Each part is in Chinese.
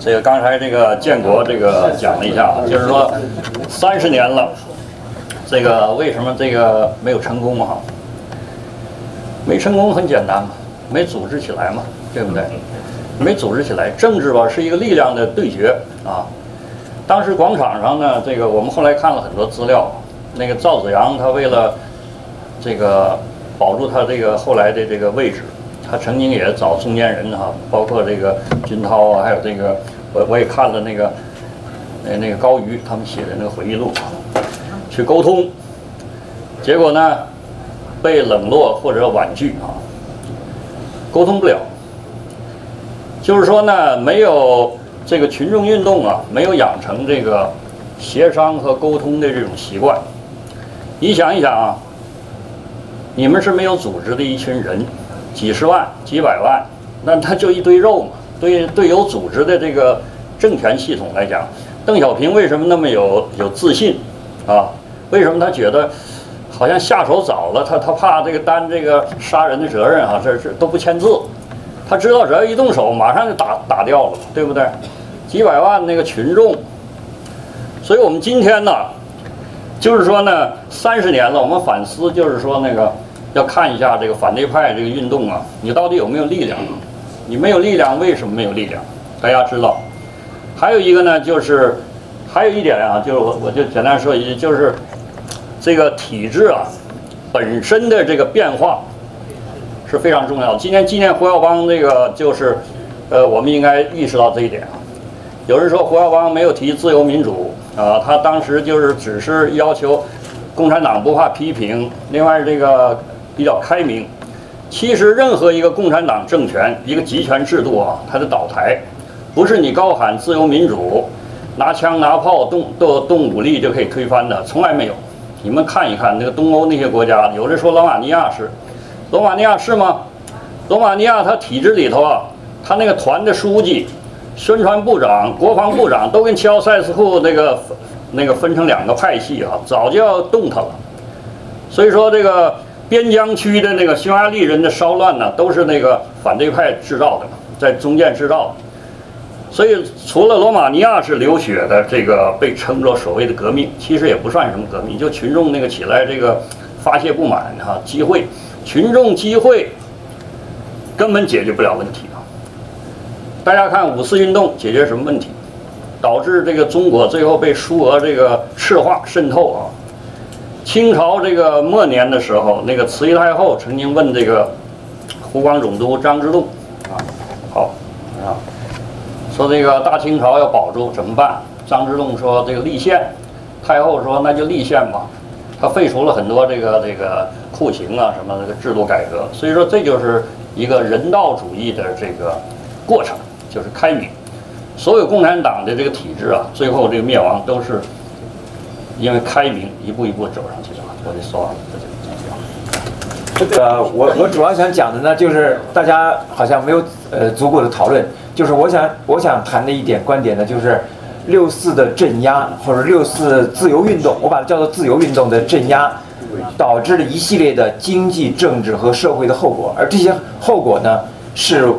这个刚才这个建国这个讲了一下，就是说三十年了，这个为什么这个没有成功啊？没成功很简单嘛，没组织起来嘛，对不对？没组织起来，政治吧是一个力量的对决啊。当时广场上呢，这个我们后来看了很多资料，那个赵子阳他为了这个保住他这个后来的这个位置，他曾经也找中间人哈，包括这个军涛啊，还有这个我也看了那个呃那个高瑜他们写的那个回忆录啊，去沟通，结果呢被冷落或者婉拒啊，沟通不了。就是说呢，没有这个群众运动啊，没有养成这个协商和沟通的这种习惯。你想一想啊，你们是没有组织的一群人，几十万、几百万，那他就一堆肉嘛。对对，有组织的这个政权系统来讲，邓小平为什么那么有有自信啊？为什么他觉得好像下手早了？他他怕这个担这个杀人的责任啊？这这都不签字。他知道只要一动手，马上就打打掉了，对不对？几百万那个群众，所以我们今天呢，就是说呢，三十年了，我们反思，就是说那个要看一下这个反对派这个运动啊，你到底有没有力量？你没有力量，为什么没有力量？大家知道。还有一个呢，就是还有一点啊，就是我我就简单说一句，就是这个体制啊本身的这个变化。是非常重要的。今天纪念胡耀邦，这个就是，呃，我们应该意识到这一点啊。有人说胡耀邦没有提自由民主啊，他当时就是只是要求共产党不怕批评，另外这个比较开明。其实任何一个共产党政权，一个集权制度啊，它的倒台，不是你高喊自由民主，拿枪拿炮动动动武力就可以推翻的，从来没有。你们看一看那个东欧那些国家，有人说罗马尼亚是。罗马尼亚是吗？罗马尼亚它体制里头啊，他那个团的书记、宣传部长、国防部长都跟齐奥塞斯库那个那个分成两个派系啊，早就要动他了。所以说这个边疆区的那个匈牙利人的骚乱呢，都是那个反对派制造的，在中间制造。所以除了罗马尼亚是流血的，这个被称作所谓的革命，其实也不算什么革命，就群众那个起来这个发泄不满哈，机会。群众机会根本解决不了问题啊！大家看五四运动解决什么问题？导致这个中国最后被苏俄这个赤化渗透啊！清朝这个末年的时候，那个慈禧太后曾经问这个湖广总督张之洞啊，好啊，说这个大清朝要保住怎么办？张之洞说这个立宪，太后说那就立宪吧。他废除了很多这个这个酷刑啊，什么这个制度改革，所以说这就是一个人道主义的这个过程，就是开明。所有共产党的这个体制啊，最后这个灭亡都是因为开明一步一步走上去的。我就说完了，这个我我主要想讲的呢，就是大家好像没有呃足够的讨论，就是我想我想谈的一点观点呢，就是。六四的镇压，或者六四自由运动，我把它叫做自由运动的镇压，导致了一系列的经济、政治和社会的后果。而这些后果呢，是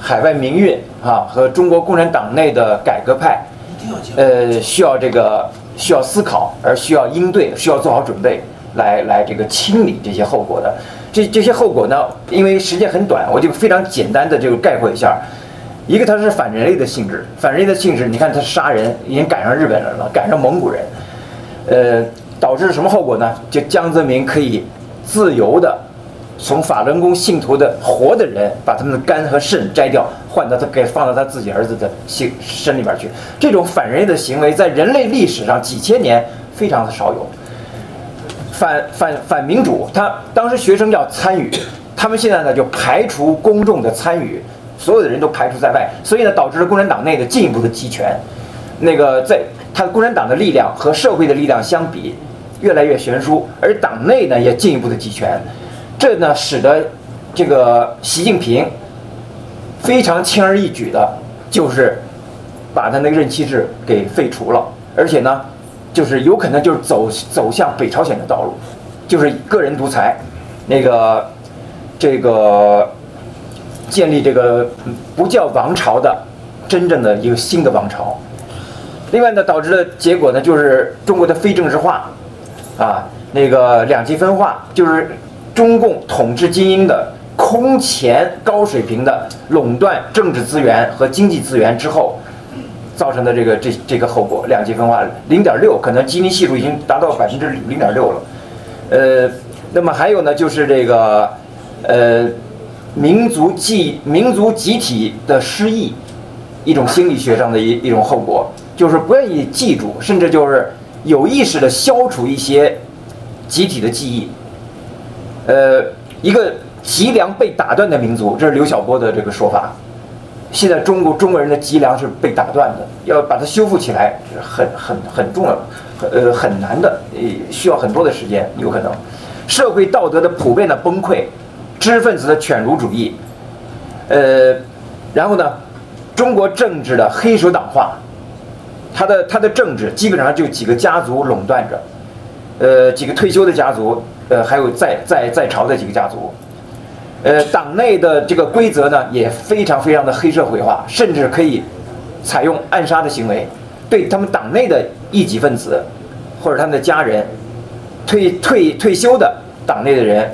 海外民运啊和中国共产党内的改革派，呃，需要这个需要思考，而需要应对，需要做好准备，来来这个清理这些后果的。这这些后果呢，因为时间很短，我就非常简单的这个概括一下。一个它是反人类的性质，反人类的性质，你看它杀人，已经赶上日本人了，赶上蒙古人，呃，导致什么后果呢？就江泽民可以自由的从法轮功信徒的活的人，把他们的肝和肾摘掉，换到他给放到他自己儿子的心身里边去。这种反人类的行为在人类历史上几千年非常的少有。反反反民主，他当时学生要参与，他们现在呢就排除公众的参与。所有的人都排除在外，所以呢，导致了共产党内的进一步的集权。那个在他共产党的力量和社会的力量相比，越来越悬殊，而党内呢也进一步的集权。这呢，使得这个习近平非常轻而易举的，就是把他那个任期制给废除了，而且呢，就是有可能就是走走向北朝鲜的道路，就是个人独裁，那个这个。建立这个不叫王朝的真正的一个新的王朝。另外呢，导致的结果呢，就是中国的非政治化，啊，那个两极分化，就是中共统治精英的空前高水平的垄断政治资源和经济资源之后，造成的这个这这个后果，两极分化，零点六，可能基尼系数已经达到百分之零点六了。呃，那么还有呢，就是这个呃，民族记民族集体的失忆，一种心理学上的一一种后果。就是不愿意记住，甚至就是有意识的消除一些集体的记忆。呃，一个脊梁被打断的民族，这是刘晓波的这个说法。现在中国中国人的脊梁是被打断的，要把它修复起来，很很很重要，呃很难的，呃需要很多的时间，有可能。社会道德的普遍的崩溃，知识分子的犬儒主义，呃，然后呢，中国政治的黑手党化。他的他的政治基本上就几个家族垄断着，呃，几个退休的家族，呃，还有在在在朝的几个家族，呃，党内的这个规则呢也非常非常的黑社会化，甚至可以采用暗杀的行为，对他们党内的异己分子或者他们的家人，退退退休的党内的人，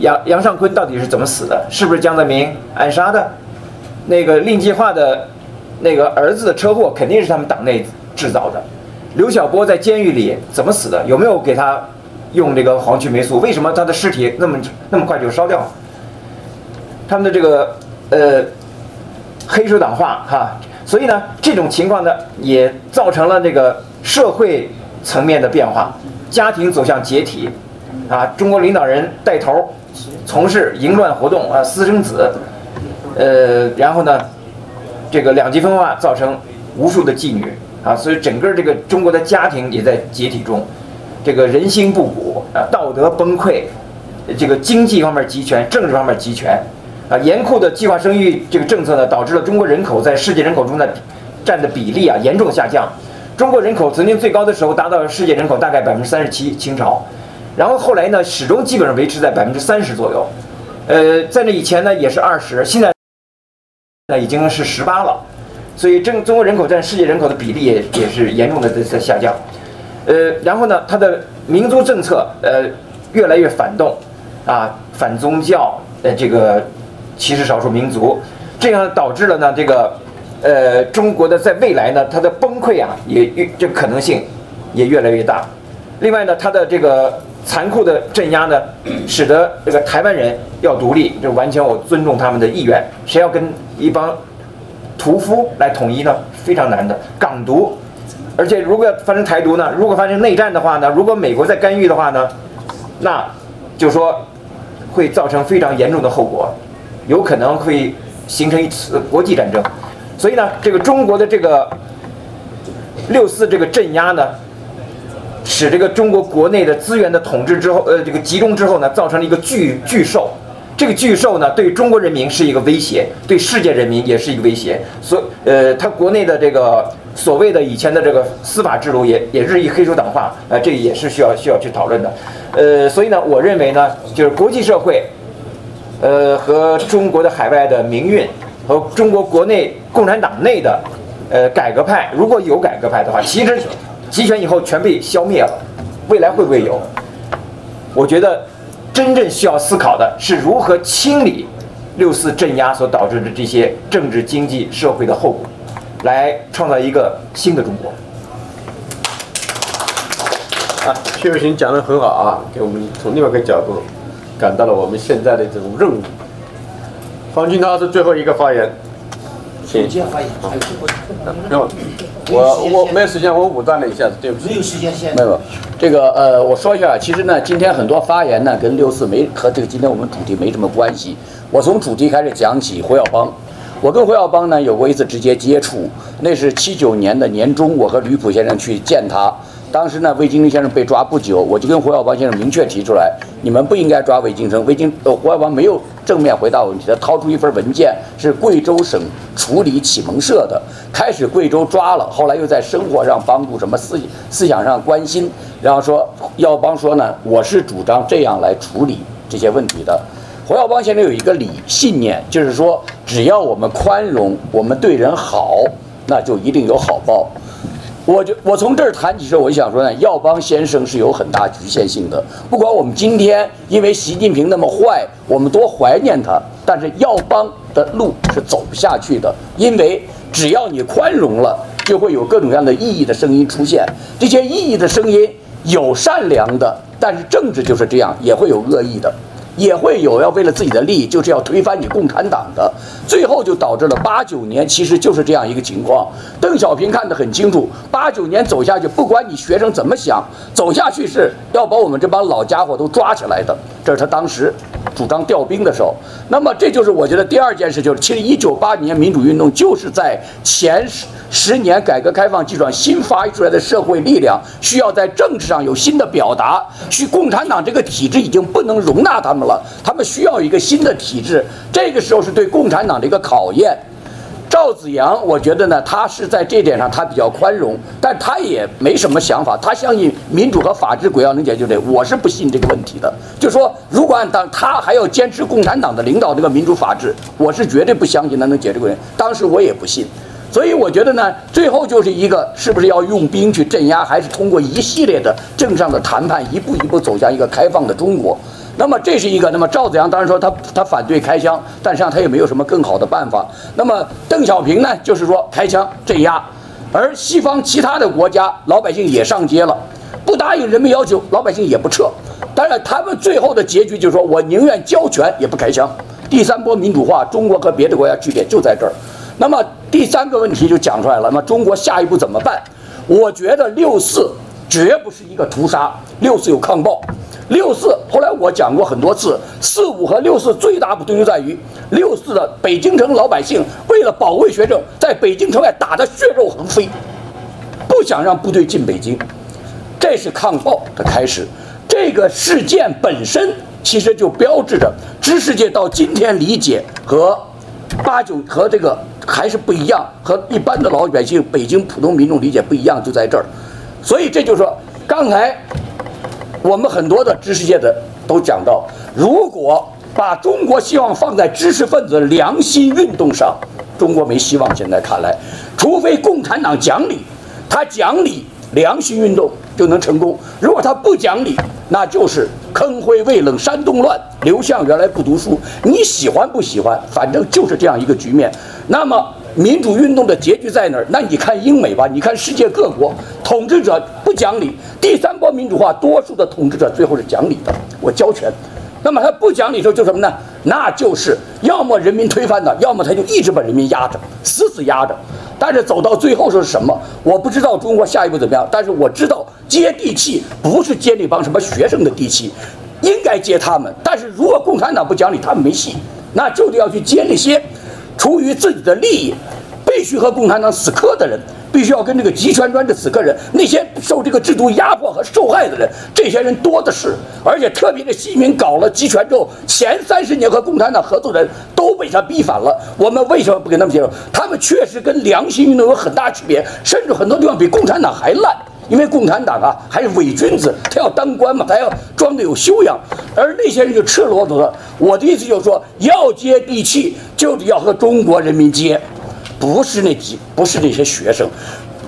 杨杨尚昆到底是怎么死的？是不是江泽民暗杀的？那个令计划的？那个儿子的车祸肯定是他们党内制造的。刘晓波在监狱里怎么死的？有没有给他用这个黄曲霉素？为什么他的尸体那么那么快就烧掉？他们的这个呃黑手党化哈，所以呢，这种情况呢也造成了这个社会层面的变化，家庭走向解体啊。中国领导人带头从事淫乱活动啊，私生子，呃，然后呢？这个两极分化造成无数的妓女啊，所以整个这个中国的家庭也在解体中，这个人心不古啊，道德崩溃，这个经济方面集权，政治方面集权，啊，严酷的计划生育这个政策呢，导致了中国人口在世界人口中的占的比例啊严重下降。中国人口曾经最高的时候达到了世界人口大概百分之三十七，清朝，然后后来呢始终基本上维持在百分之三十左右，呃，在那以前呢也是二十，现在。那已经是十八了，所以中中国人口占世界人口的比例也也是严重的在在下降，呃，然后呢，它的民族政策呃越来越反动，啊，反宗教，呃，这个歧视少数民族，这样导致了呢这个呃中国的在未来呢它的崩溃啊也越这可能性也越来越大，另外呢它的这个。残酷的镇压呢，使得这个台湾人要独立，就完全我尊重他们的意愿。谁要跟一帮屠夫来统一呢？非常难的。港独，而且如果要发生台独呢？如果发生内战的话呢？如果美国在干预的话呢？那就说会造成非常严重的后果，有可能会形成一次国际战争。所以呢，这个中国的这个六四这个镇压呢？使这个中国国内的资源的统治之后，呃，这个集中之后呢，造成了一个巨巨兽。这个巨兽呢，对中国人民是一个威胁，对世界人民也是一个威胁。所，呃，它国内的这个所谓的以前的这个司法制度也也日益黑手党化，呃，这也是需要需要去讨论的。呃，所以呢，我认为呢，就是国际社会，呃，和中国的海外的民运和中国国内共产党内的，呃，改革派，如果有改革派的话，其实。集权以后全被消灭了，未来会不会有？我觉得真正需要思考的是如何清理六四镇压所导致的这些政治、经济、社会的后果，来创造一个新的中国。啊，薛伟行讲得很好啊，给我们从另外一个角度感到了我们现在的这种任务。方军涛是最后一个发言。请接发言，还有机会。没有，我我没有时间，我武断了一下子，对不起。没有时间先。没有，这个呃，我说一下，其实呢，今天很多发言呢，跟六四没和这个今天我们主题没什么关系。我从主题开始讲起，胡耀邦。我跟胡耀邦呢有过一次直接接触，那是七九年的年中，我和吕普先生去见他。当时呢，魏京生先生被抓不久，我就跟胡耀邦先生明确提出来，你们不应该抓魏京生。魏京呃，胡耀邦没有正面回答问题，他掏出一份文件，是贵州省处理启蒙社的。开始贵州抓了，后来又在生活上帮助，什么思思想上关心，然后说耀邦说呢，我是主张这样来处理这些问题的。胡耀邦先生有一个理信念，就是说，只要我们宽容，我们对人好，那就一定有好报。我就我从这儿谈起时候，我就想说呢，耀邦先生是有很大局限性的。不管我们今天因为习近平那么坏，我们多怀念他，但是耀邦的路是走不下去的，因为只要你宽容了，就会有各种各样的异议的声音出现。这些异议的声音有善良的，但是政治就是这样，也会有恶意的。也会有要为了自己的利益，就是要推翻你共产党的，最后就导致了八九年，其实就是这样一个情况。邓小平看得很清楚，八九年走下去，不管你学生怎么想，走下去是要把我们这帮老家伙都抓起来的。这是他当时主张调兵的时候。那么这就是我觉得第二件事，就是其实一九八年民主运动就是在前十十年改革开放基础上新发育出来的社会力量，需要在政治上有新的表达。去共产党这个体制已经不能容纳他们。了，他们需要一个新的体制，这个时候是对共产党的一个考验。赵子阳，我觉得呢，他是在这点上他比较宽容，但他也没什么想法，他相信民主和法治，鬼要能解决这，我是不信这个问题的。就说如果按当他还要坚持共产党的领导这个民主法治，我是绝对不相信他能解这个问题。当时我也不信，所以我觉得呢，最后就是一个是不是要用兵去镇压，还是通过一系列的政治上的谈判，一步一步走向一个开放的中国。那么这是一个，那么赵子阳当然说他他反对开枪，但实际上他也没有什么更好的办法。那么邓小平呢，就是说开枪镇压，而西方其他的国家老百姓也上街了，不答应人民要求，老百姓也不撤。当然，他们最后的结局就是说我宁愿交权也不开枪。第三波民主化，中国和别的国家区别就在这儿。那么第三个问题就讲出来了，那么中国下一步怎么办？我觉得六四绝不是一个屠杀，六四有抗暴。六四后来我讲过很多次，四五和六四最大不同就在于，六四的北京城老百姓为了保卫学生，在北京城外打得血肉横飞，不想让部队进北京，这是抗暴的开始。这个事件本身其实就标志着知识界到今天理解和八九和这个还是不一样，和一般的老百姓、北京普通民众理解不一样，就在这儿。所以这就是说，刚才。我们很多的知识界的都讲到，如果把中国希望放在知识分子良心运动上，中国没希望。现在看来，除非共产党讲理，他讲理，良心运动就能成功；如果他不讲理，那就是坑灰未冷山东乱，刘向原来不读书，你喜欢不喜欢？反正就是这样一个局面。那么。民主运动的结局在哪儿？那你看英美吧，你看世界各国统治者不讲理。第三波民主化，多数的统治者最后是讲理的，我交权。那么他不讲理的时候就什么呢？那就是要么人民推翻的，要么他就一直把人民压着，死死压着。但是走到最后是什么？我不知道中国下一步怎么样。但是我知道接地气不是接那帮什么学生的地气，应该接他们。但是如果共产党不讲理，他们没戏，那就得要去接那些。出于自己的利益，必须和共产党死磕的人，必须要跟这个集权专制死磕人，那些受这个制度压迫和受害的人，这些人多的是。而且特别是习近平搞了集权之后，前三十年和共产党合作的人都被他逼反了。我们为什么不跟他们接受？他们确实跟良心运动有很大区别，甚至很多地方比共产党还烂。因为共产党啊，还是伪君子，他要当官嘛，他要装的有修养，而那些人就赤裸裸的。我的意思就是说，要接地气，就是要和中国人民接，不是那几，不是那些学生。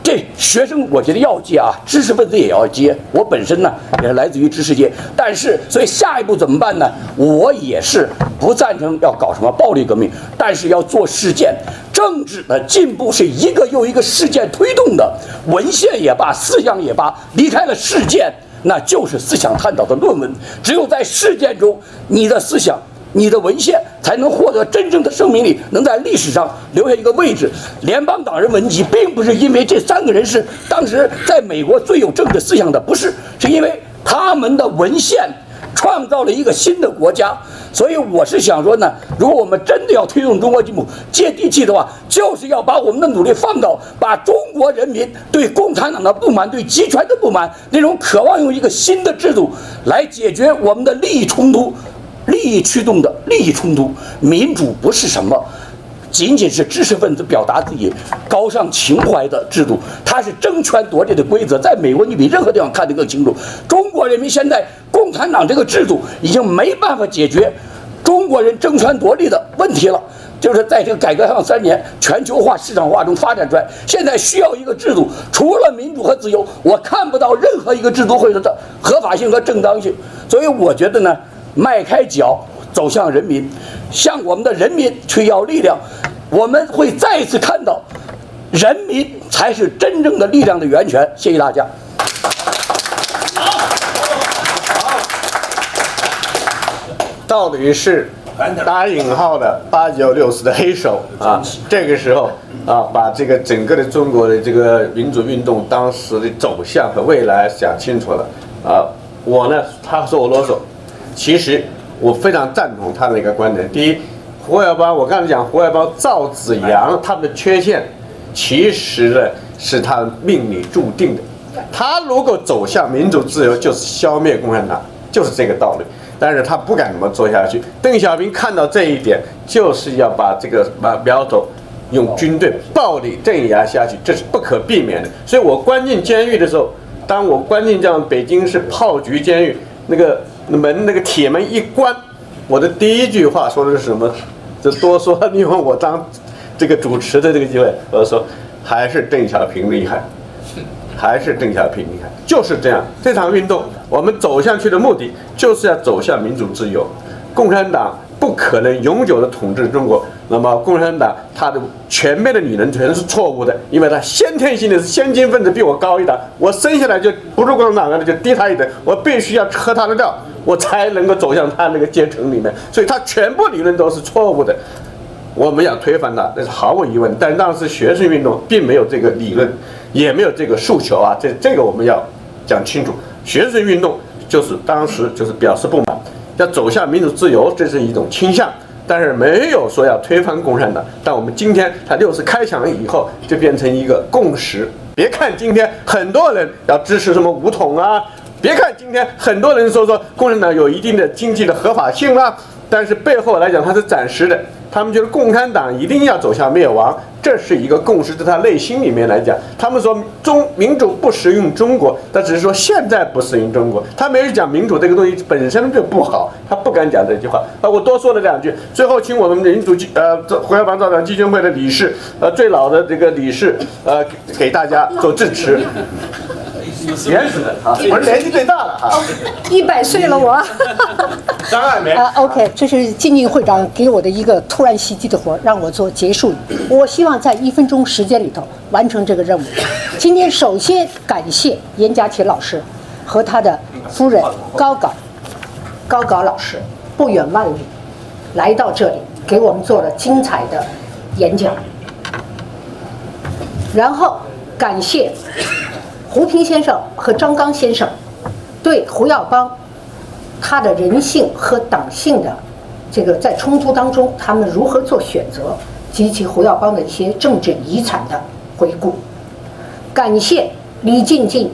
这学生我觉得要接啊，知识分子也要接。我本身呢也是来自于知识界，但是所以下一步怎么办呢？我也是不赞成要搞什么暴力革命，但是要做事件。政治的进步是一个又一个事件推动的，文献也罢，思想也罢，离开了事件，那就是思想探讨的论文。只有在事件中，你的思想。你的文献才能获得真正的生命力，能在历史上留下一个位置。联邦党人文集并不是因为这三个人是当时在美国最有政治思想的，不是，是因为他们的文献创造了一个新的国家。所以我是想说呢，如果我们真的要推动中国进步、接地气的话，就是要把我们的努力放到把中国人民对共产党的不满、对集权的不满，那种渴望用一个新的制度来解决我们的利益冲突。利益驱动的利益冲突，民主不是什么，仅仅是知识分子表达自己高尚情怀的制度，它是争权夺利的规则。在美国，你比任何地方看得更清楚。中国人民现在，共产党这个制度已经没办法解决中国人争权夺利的问题了。就是在这个改革开放三年全球化市场化中发展出来，现在需要一个制度，除了民主和自由，我看不到任何一个制度会有的合法性和正当性。所以我觉得呢，迈开脚走向人民，向我们的人民去要力量，我们会再一次看到，人民才是真正的力量的源泉。谢谢大家。到底是打引号的八九六四的黑手啊，这个时候啊，把这个整个的中国的这个民主运动当时的走向和未来想清楚了啊。我呢，他说我啰嗦，其实我非常赞同他的一个观点。第一，胡耀邦，我刚才讲胡耀邦、赵子阳他们的缺陷，其实呢是他命里注定的。他如果走向民主自由，就是消灭共产党，就是这个道理。但是他不敢这么做下去。邓小平看到这一点，就是要把这个把苗头用军队暴力镇压下去，这是不可避免的。所以我关进监狱的时候，当我关进这样北京市炮局监狱，那个门那个铁门一关，我的第一句话说的是什么？就多说，你问我当这个主持的这个机会，我说还是邓小平厉害。还是邓小平，厉害就是这样。这场运动，我们走向去的目的，就是要走向民主自由。共产党不可能永久的统治中国。那么，共产党他的全面的理论全是错误的，因为他先天性的是先进分子比我高一档，我生下来就不是共产党的，就低他一等，我必须要喝他的料，我才能够走向他那个阶层里面。所以，他全部理论都是错误的。我们要推翻他，那是毫无疑问。但当时学生运动并没有这个理论。也没有这个诉求啊，这这个我们要讲清楚。学生运动就是当时就是表示不满，要走向民主自由，这是一种倾向，但是没有说要推翻共产党。但我们今天他六次开抢以后，就变成一个共识。别看今天很多人要支持什么武统啊，别看今天很多人说说共产党有一定的经济的合法性啦，但是背后来讲它是暂时的。他们觉得共产党一定要走向灭亡，这是一个共识，在他内心里面来讲，他们说中民主不适用中国，他只是说现在不适应中国，他没有讲民主这个东西本身就不好，他不敢讲这句话。啊，我多说了两句，最后请我们民主基呃胡耀邦造党基金会的理事，呃最老的这个理事，呃给大家做致辞。原始的啊，我是年纪最大的啊，一百岁了我。张爱梅啊，OK，这是金靖会长给我的一个突然袭击的活，让我做结束语。我希望在一分钟时间里头完成这个任务。今天首先感谢严家琪老师和他的夫人高稿高稿老师，不远万里来到这里给我们做了精彩的演讲。然后感谢。胡平先生和张刚先生对胡耀邦他的人性和党性的这个在冲突当中，他们如何做选择及其胡耀邦的一些政治遗产的回顾。感谢李静静、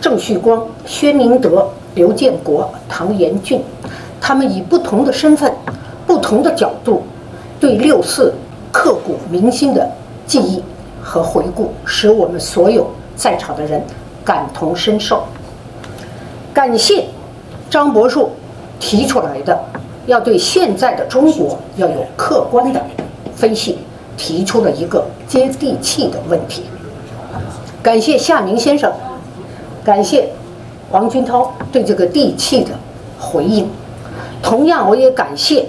郑旭光、薛明德、刘建国、唐延俊，他们以不同的身份、不同的角度对六四刻骨铭心的记忆和回顾，使我们所有。在场的人感同身受，感谢张伯树提出来的要对现在的中国要有客观的分析，提出了一个接地气的问题。感谢夏明先生，感谢王军涛对这个地气的回应。同样，我也感谢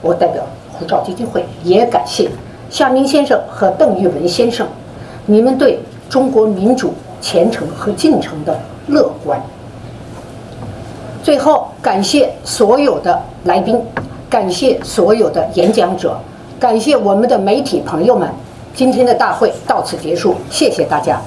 我代表胡兆基金会，也感谢夏明先生和邓玉文先生，你们对。中国民主前程和进程的乐观。最后，感谢所有的来宾，感谢所有的演讲者，感谢我们的媒体朋友们。今天的大会到此结束，谢谢大家。